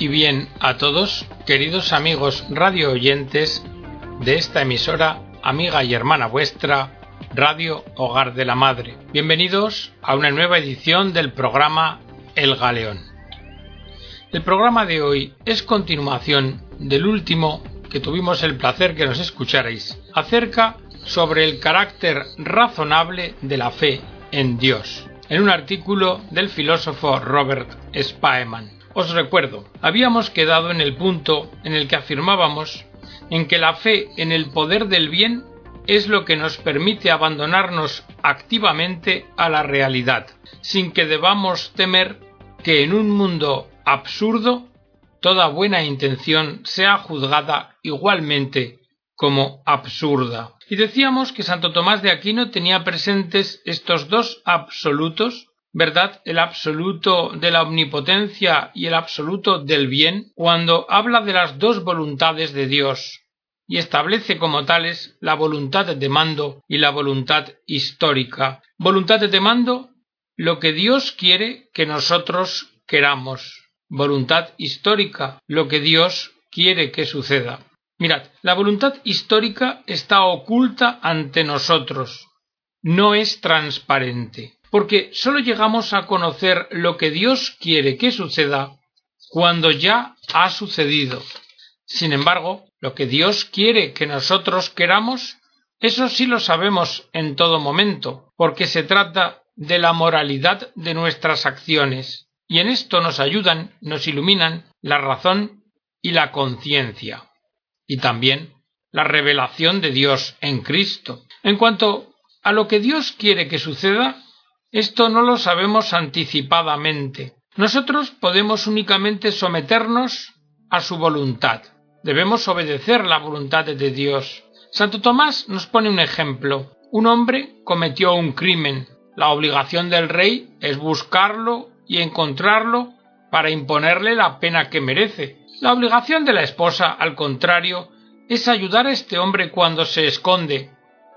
y bien a todos, queridos amigos radio oyentes de esta emisora, amiga y hermana vuestra, Radio Hogar de la Madre. Bienvenidos a una nueva edición del programa El Galeón. El programa de hoy es continuación del último que tuvimos el placer que nos escucharais acerca sobre el carácter razonable de la fe en Dios, en un artículo del filósofo Robert Spaeman. Os recuerdo, habíamos quedado en el punto en el que afirmábamos en que la fe en el poder del bien es lo que nos permite abandonarnos activamente a la realidad, sin que debamos temer que en un mundo absurdo toda buena intención sea juzgada igualmente como absurda. Y decíamos que Santo Tomás de Aquino tenía presentes estos dos absolutos ¿verdad? El absoluto de la omnipotencia y el absoluto del bien cuando habla de las dos voluntades de Dios y establece como tales la voluntad de mando y la voluntad histórica. Voluntad de mando, lo que Dios quiere que nosotros queramos. Voluntad histórica, lo que Dios quiere que suceda. Mirad, la voluntad histórica está oculta ante nosotros, no es transparente porque sólo llegamos a conocer lo que Dios quiere que suceda cuando ya ha sucedido. Sin embargo, lo que Dios quiere que nosotros queramos, eso sí lo sabemos en todo momento, porque se trata de la moralidad de nuestras acciones, y en esto nos ayudan, nos iluminan la razón y la conciencia, y también la revelación de Dios en Cristo. En cuanto a lo que Dios quiere que suceda, esto no lo sabemos anticipadamente. Nosotros podemos únicamente someternos a su voluntad. Debemos obedecer la voluntad de Dios. Santo Tomás nos pone un ejemplo. Un hombre cometió un crimen. La obligación del rey es buscarlo y encontrarlo para imponerle la pena que merece. La obligación de la esposa, al contrario, es ayudar a este hombre cuando se esconde,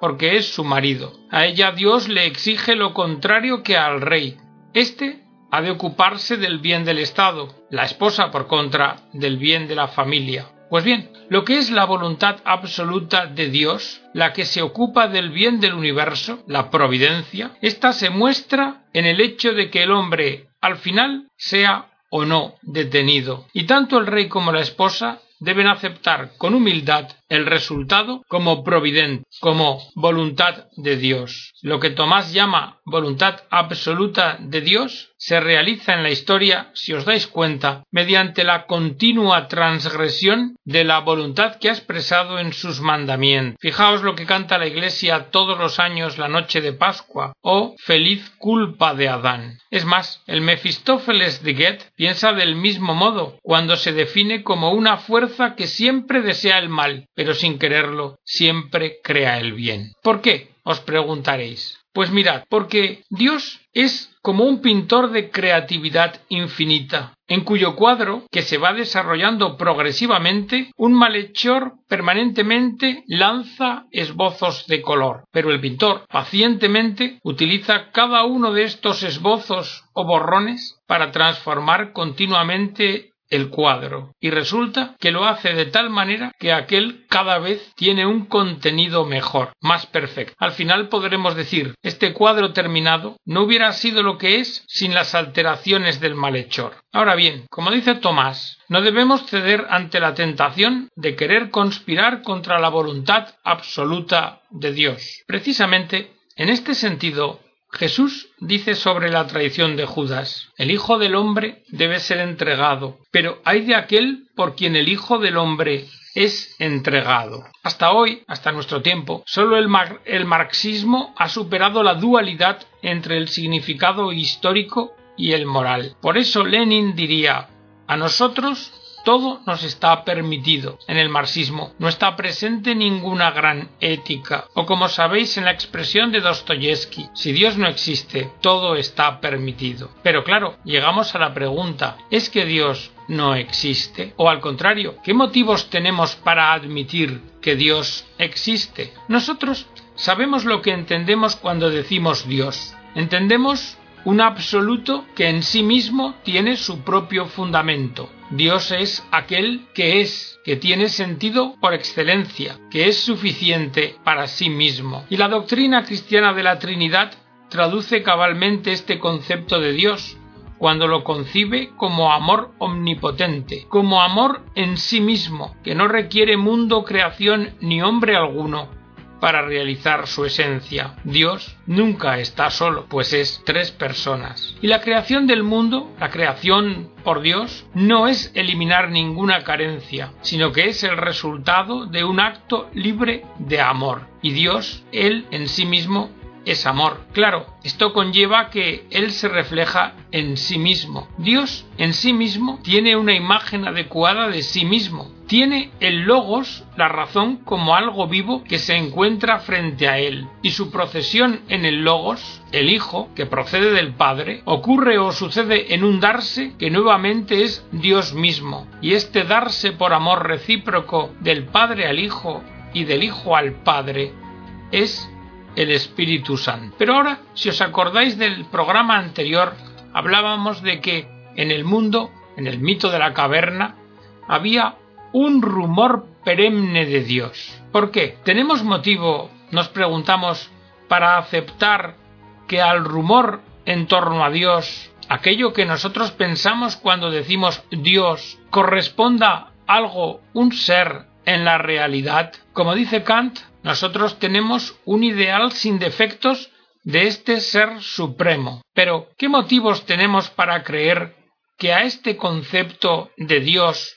porque es su marido. A ella Dios le exige lo contrario que al rey. Este ha de ocuparse del bien del Estado, la esposa, por contra, del bien de la familia. Pues bien, lo que es la voluntad absoluta de Dios, la que se ocupa del bien del universo, la providencia, ésta se muestra en el hecho de que el hombre, al final, sea o no detenido. Y tanto el rey como la esposa deben aceptar con humildad el resultado como providente, como voluntad de Dios. Lo que Tomás llama voluntad absoluta de Dios se realiza en la historia, si os dais cuenta, mediante la continua transgresión de la voluntad que ha expresado en sus mandamientos. Fijaos lo que canta la Iglesia todos los años la noche de Pascua, oh, feliz culpa de Adán. Es más, el Mefistófeles de Goethe piensa del mismo modo cuando se define como una fuerza que siempre desea el mal, pero sin quererlo siempre crea el bien. ¿Por qué? os preguntaréis. Pues mirad, porque Dios es como un pintor de creatividad infinita, en cuyo cuadro, que se va desarrollando progresivamente, un malhechor permanentemente lanza esbozos de color. Pero el pintor pacientemente utiliza cada uno de estos esbozos o borrones para transformar continuamente el cuadro y resulta que lo hace de tal manera que aquel cada vez tiene un contenido mejor, más perfecto. Al final podremos decir este cuadro terminado no hubiera sido lo que es sin las alteraciones del malhechor. Ahora bien, como dice Tomás, no debemos ceder ante la tentación de querer conspirar contra la voluntad absoluta de Dios. Precisamente en este sentido, Jesús dice sobre la traición de Judas, el Hijo del Hombre debe ser entregado, pero hay de aquel por quien el Hijo del Hombre es entregado. Hasta hoy, hasta nuestro tiempo, solo el, el, marxismo ha superado la dualidad entre el significado histórico y el moral. Por eso Lenin diría a nosotros todo nos está permitido. En el marxismo no está presente ninguna gran ética. O como sabéis en la expresión de Dostoyevsky, si Dios no existe, todo está permitido. Pero claro, llegamos a la pregunta, ¿es que Dios no existe? O al contrario, ¿qué motivos tenemos para admitir que Dios existe? Nosotros sabemos lo que entendemos cuando decimos Dios. Entendemos un absoluto que en sí mismo tiene su propio fundamento. Dios es aquel que es, que tiene sentido por excelencia, que es suficiente para sí mismo. Y la doctrina cristiana de la Trinidad traduce cabalmente este concepto de Dios, cuando lo concibe como amor omnipotente, como amor en sí mismo, que no requiere mundo, creación ni hombre alguno, para realizar su esencia. Dios nunca está solo, pues es tres personas. Y la creación del mundo, la creación por Dios, no es eliminar ninguna carencia, sino que es el resultado de un acto libre de amor. Y Dios, Él en sí mismo, es amor. Claro, esto conlleva que Él se refleja en sí mismo. Dios en sí mismo tiene una imagen adecuada de sí mismo. Tiene el logos, la razón, como algo vivo que se encuentra frente a Él. Y su procesión en el logos, el Hijo, que procede del Padre, ocurre o sucede en un darse que nuevamente es Dios mismo. Y este darse por amor recíproco del Padre al Hijo y del Hijo al Padre es el Espíritu Santo. Pero ahora, si os acordáis del programa anterior, hablábamos de que en el mundo, en el mito de la caverna, había un rumor perenne de Dios. ¿Por qué? ¿Tenemos motivo, nos preguntamos, para aceptar que al rumor en torno a Dios, aquello que nosotros pensamos cuando decimos Dios, corresponda algo, un ser en la realidad? Como dice Kant, nosotros tenemos un ideal sin defectos de este ser supremo. Pero, ¿qué motivos tenemos para creer que a este concepto de Dios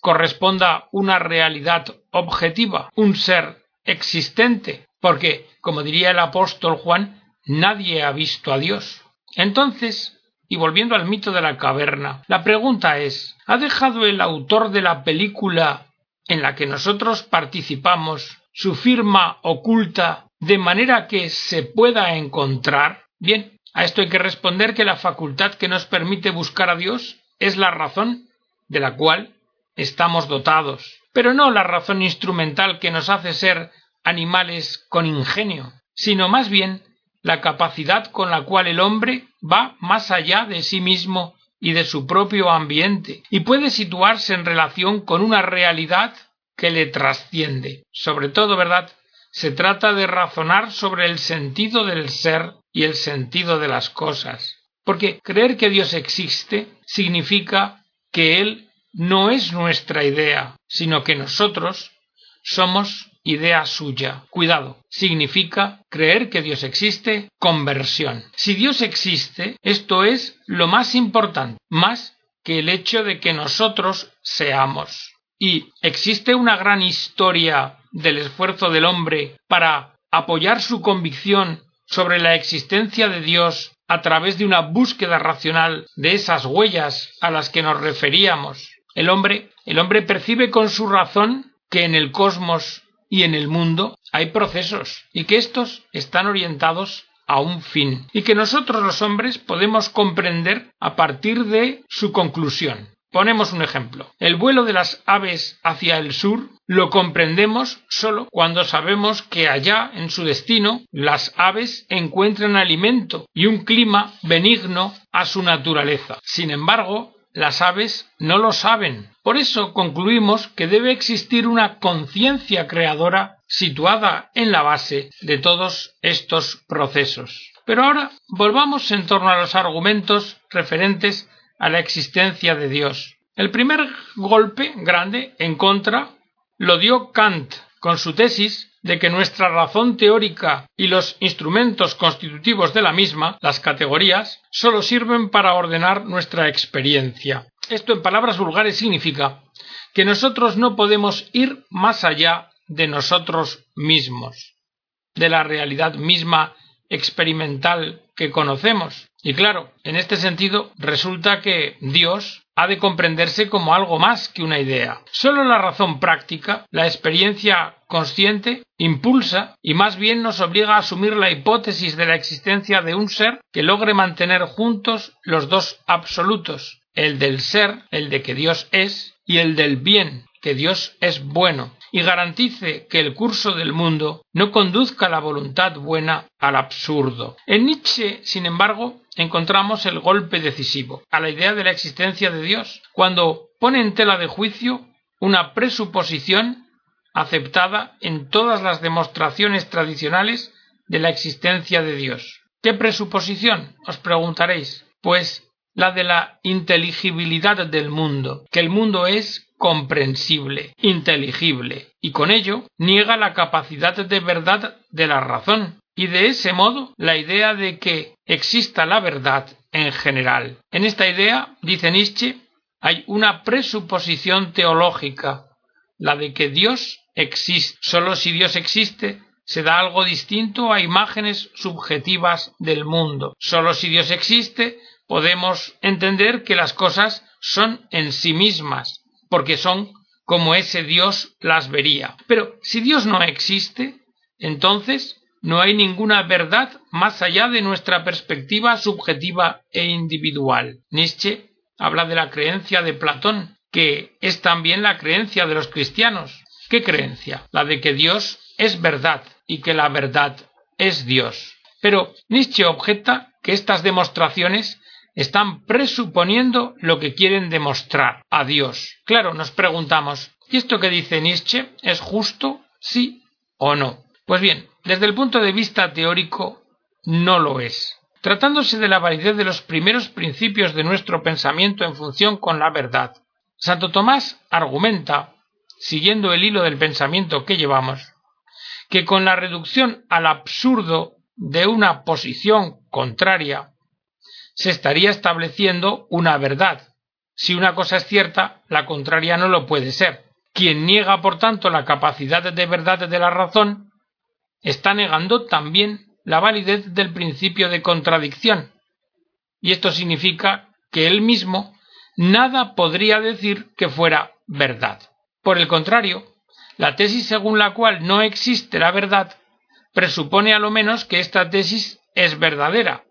corresponda una realidad objetiva, un ser existente? Porque, como diría el apóstol Juan, nadie ha visto a Dios. Entonces, y volviendo al mito de la caverna, la pregunta es ¿ha dejado el autor de la película en la que nosotros participamos su firma oculta de manera que se pueda encontrar? Bien, a esto hay que responder que la facultad que nos permite buscar a Dios es la razón de la cual estamos dotados, pero no la razón instrumental que nos hace ser animales con ingenio, sino más bien la capacidad con la cual el hombre va más allá de sí mismo y de su propio ambiente, y puede situarse en relación con una realidad que le trasciende. Sobre todo, ¿verdad? Se trata de razonar sobre el sentido del ser y el sentido de las cosas. Porque creer que Dios existe significa que Él no es nuestra idea, sino que nosotros somos idea suya. Cuidado, significa creer que Dios existe, conversión. Si Dios existe, esto es lo más importante, más que el hecho de que nosotros seamos. Y existe una gran historia del esfuerzo del hombre para apoyar su convicción sobre la existencia de Dios a través de una búsqueda racional de esas huellas a las que nos referíamos. El hombre, el hombre percibe con su razón que en el cosmos y en el mundo hay procesos y que estos están orientados a un fin y que nosotros los hombres podemos comprender a partir de su conclusión. Ponemos un ejemplo. El vuelo de las aves hacia el sur lo comprendemos solo cuando sabemos que allá, en su destino, las aves encuentran alimento y un clima benigno a su naturaleza. Sin embargo, las aves no lo saben. Por eso concluimos que debe existir una conciencia creadora situada en la base de todos estos procesos. Pero ahora volvamos en torno a los argumentos referentes a la existencia de Dios. El primer golpe grande en contra lo dio Kant con su tesis de que nuestra razón teórica y los instrumentos constitutivos de la misma, las categorías, sólo sirven para ordenar nuestra experiencia. Esto en palabras vulgares significa que nosotros no podemos ir más allá de nosotros mismos, de la realidad misma experimental que conocemos. Y claro, en este sentido resulta que Dios ha de comprenderse como algo más que una idea. Solo la razón práctica, la experiencia consciente, impulsa y más bien nos obliga a asumir la hipótesis de la existencia de un ser que logre mantener juntos los dos absolutos, el del ser, el de que Dios es, y el del bien, que Dios es bueno, y garantice que el curso del mundo no conduzca la voluntad buena al absurdo. En Nietzsche, sin embargo, encontramos el golpe decisivo a la idea de la existencia de Dios, cuando pone en tela de juicio una presuposición aceptada en todas las demostraciones tradicionales de la existencia de Dios. ¿Qué presuposición? os preguntaréis. Pues la de la inteligibilidad del mundo, que el mundo es comprensible, inteligible, y con ello niega la capacidad de verdad de la razón, y de ese modo la idea de que exista la verdad en general. En esta idea, dice Nietzsche, hay una presuposición teológica, la de que Dios existe. Solo si Dios existe se da algo distinto a imágenes subjetivas del mundo. Solo si Dios existe podemos entender que las cosas son en sí mismas, porque son como ese Dios las vería. Pero si Dios no existe, entonces no hay ninguna verdad más allá de nuestra perspectiva subjetiva e individual. Nietzsche habla de la creencia de Platón, que es también la creencia de los cristianos. ¿Qué creencia? La de que Dios es verdad y que la verdad es Dios. Pero Nietzsche objeta que estas demostraciones están presuponiendo lo que quieren demostrar a Dios. Claro, nos preguntamos, ¿y esto que dice Nietzsche es justo, sí o no? Pues bien, desde el punto de vista teórico, no lo es. Tratándose de la validez de los primeros principios de nuestro pensamiento en función con la verdad, Santo Tomás argumenta, siguiendo el hilo del pensamiento que llevamos, que con la reducción al absurdo de una posición contraria, se estaría estableciendo una verdad. Si una cosa es cierta, la contraria no lo puede ser. Quien niega, por tanto, la capacidad de verdad de la razón, está negando también la validez del principio de contradicción. Y esto significa que él mismo nada podría decir que fuera verdad. Por el contrario, la tesis según la cual no existe la verdad presupone a lo menos que esta tesis es verdadera,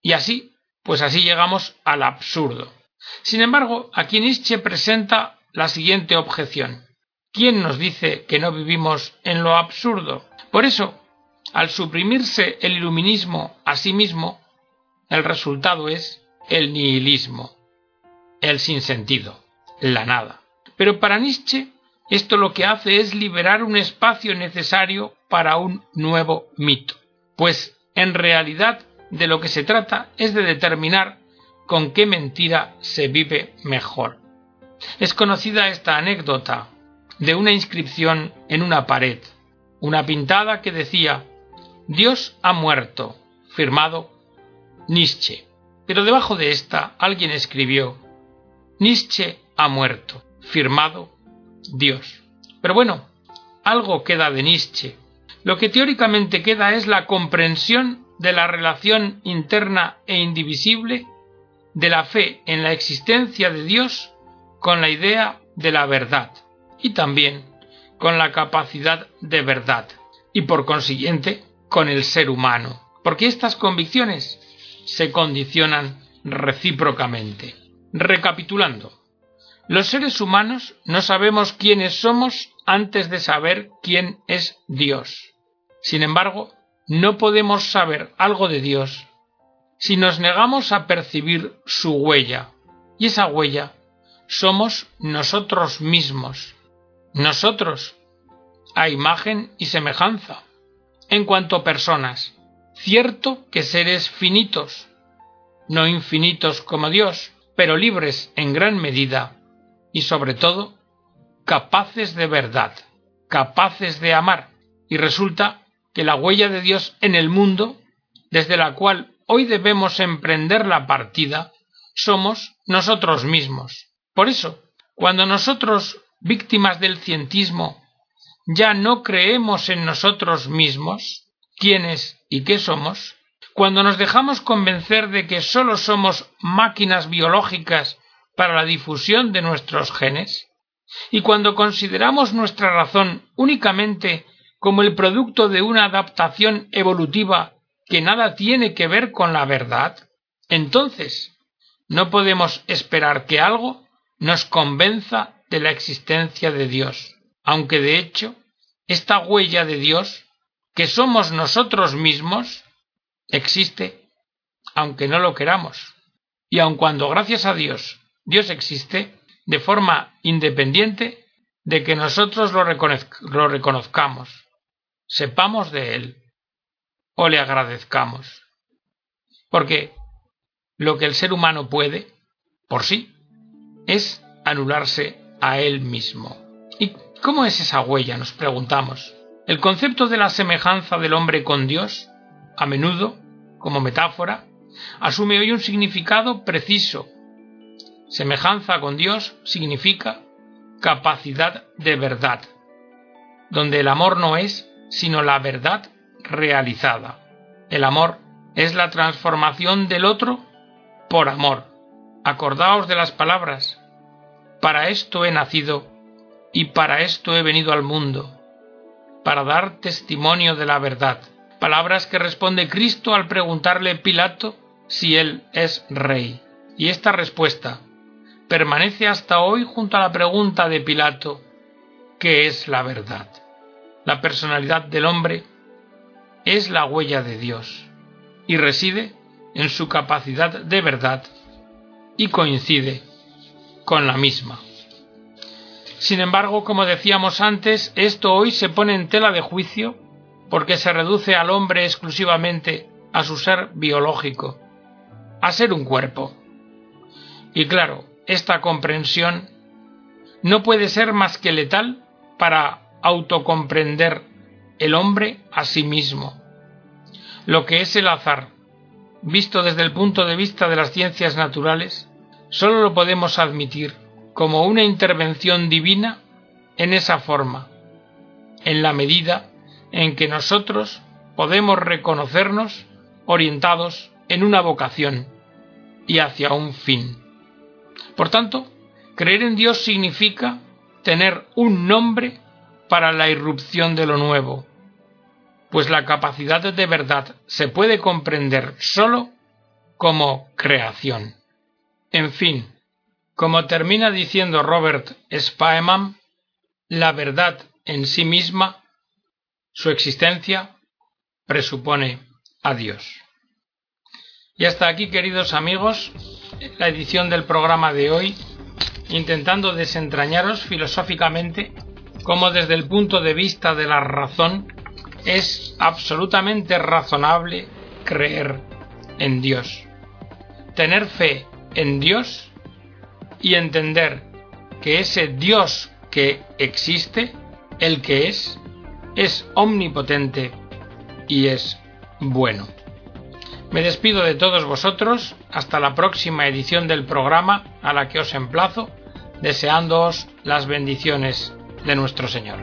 y así pues así llegamos al absurdo. Sin embargo, aquí Nietzsche presenta la siguiente objeción. ¿Quién nos dice que no vivimos en lo absurdo? Por eso, al suprimirse el iluminismo a sí mismo, el resultado es el nihilismo, el sinsentido, la nada. Pero para Nietzsche, esto lo que hace es liberar un espacio necesario para un nuevo mito, pues en realidad de lo que se trata es de determinar con qué mentira se vive mejor. Es conocida esta anécdota de una inscripción en una pared, una pintada que decía Dios ha muerto, firmado Nietzsche. Pero debajo de esta alguien escribió Nietzsche ha muerto, firmado Dios. Pero bueno, algo queda de Nietzsche. Lo que teóricamente queda es la comprensión de la relación interna e indivisible de la fe en la existencia de Dios con la idea de la verdad y también con la capacidad de verdad y por consiguiente con el ser humano, porque estas convicciones se condicionan recíprocamente. Recapitulando, los seres humanos no sabemos quiénes somos antes de saber quién es Dios. Sin embargo, no podemos saber algo de Dios si nos negamos a percibir su huella. Y esa huella somos nosotros mismos. Nosotros, a imagen y semejanza. En cuanto a personas, cierto que seres finitos, no infinitos como Dios, pero libres en gran medida y sobre todo capaces de verdad, capaces de amar. Y resulta que la huella de Dios en el mundo, desde la cual hoy debemos emprender la partida, somos nosotros mismos. Por eso, cuando nosotros, víctimas del cientismo, ya no creemos en nosotros mismos, quiénes y qué somos, cuando nos dejamos convencer de que sólo somos máquinas biológicas para la difusión de nuestros genes, y cuando consideramos nuestra razón únicamente como el producto de una adaptación evolutiva que nada tiene que ver con la verdad, entonces no podemos esperar que algo nos convenza de la existencia de Dios, aunque de hecho esta huella de Dios, que somos nosotros mismos, existe aunque no lo queramos. Y aun cuando, gracias a Dios, Dios existe, de forma independiente de que nosotros lo, lo reconozcamos, sepamos de Él o le agradezcamos. Porque lo que el ser humano puede, por sí, es anularse a él mismo. ¿Y cómo es esa huella? nos preguntamos. El concepto de la semejanza del hombre con Dios, a menudo, como metáfora, asume hoy un significado preciso. Semejanza con Dios significa capacidad de verdad, donde el amor no es sino la verdad realizada. El amor es la transformación del otro por amor. Acordaos de las palabras. Para esto he nacido y para esto he venido al mundo, para dar testimonio de la verdad. Palabras que responde Cristo al preguntarle Pilato si él es rey. Y esta respuesta permanece hasta hoy junto a la pregunta de Pilato ¿qué es la verdad? La personalidad del hombre es la huella de Dios y reside en su capacidad de verdad y coincide con la misma. Sin embargo, como decíamos antes, esto hoy se pone en tela de juicio porque se reduce al hombre exclusivamente a su ser biológico, a ser un cuerpo. Y claro, esta comprensión no puede ser más que letal para autocomprender el hombre a sí mismo. Lo que es el azar, visto desde el punto de vista de las ciencias naturales, solo lo podemos admitir como una intervención divina en esa forma, en la medida en que nosotros podemos reconocernos orientados en una vocación y hacia un fin. Por tanto, creer en Dios significa tener un nombre para la irrupción de lo nuevo, pues la capacidad de verdad se puede comprender sólo como creación. En fin, como termina diciendo Robert Spaeman, la verdad en sí misma, su existencia, presupone a Dios. Y hasta aquí, queridos amigos, la edición del programa de hoy, intentando desentrañaros filosóficamente cómo desde el punto de vista de la razón es absolutamente razonable creer en Dios. Tener fe en Dios y entender que ese Dios que existe, el que es, es omnipotente y es bueno. Me despido de todos vosotros hasta la próxima edición del programa a la que os emplazo, deseándoos las bendiciones de nuestro Señor.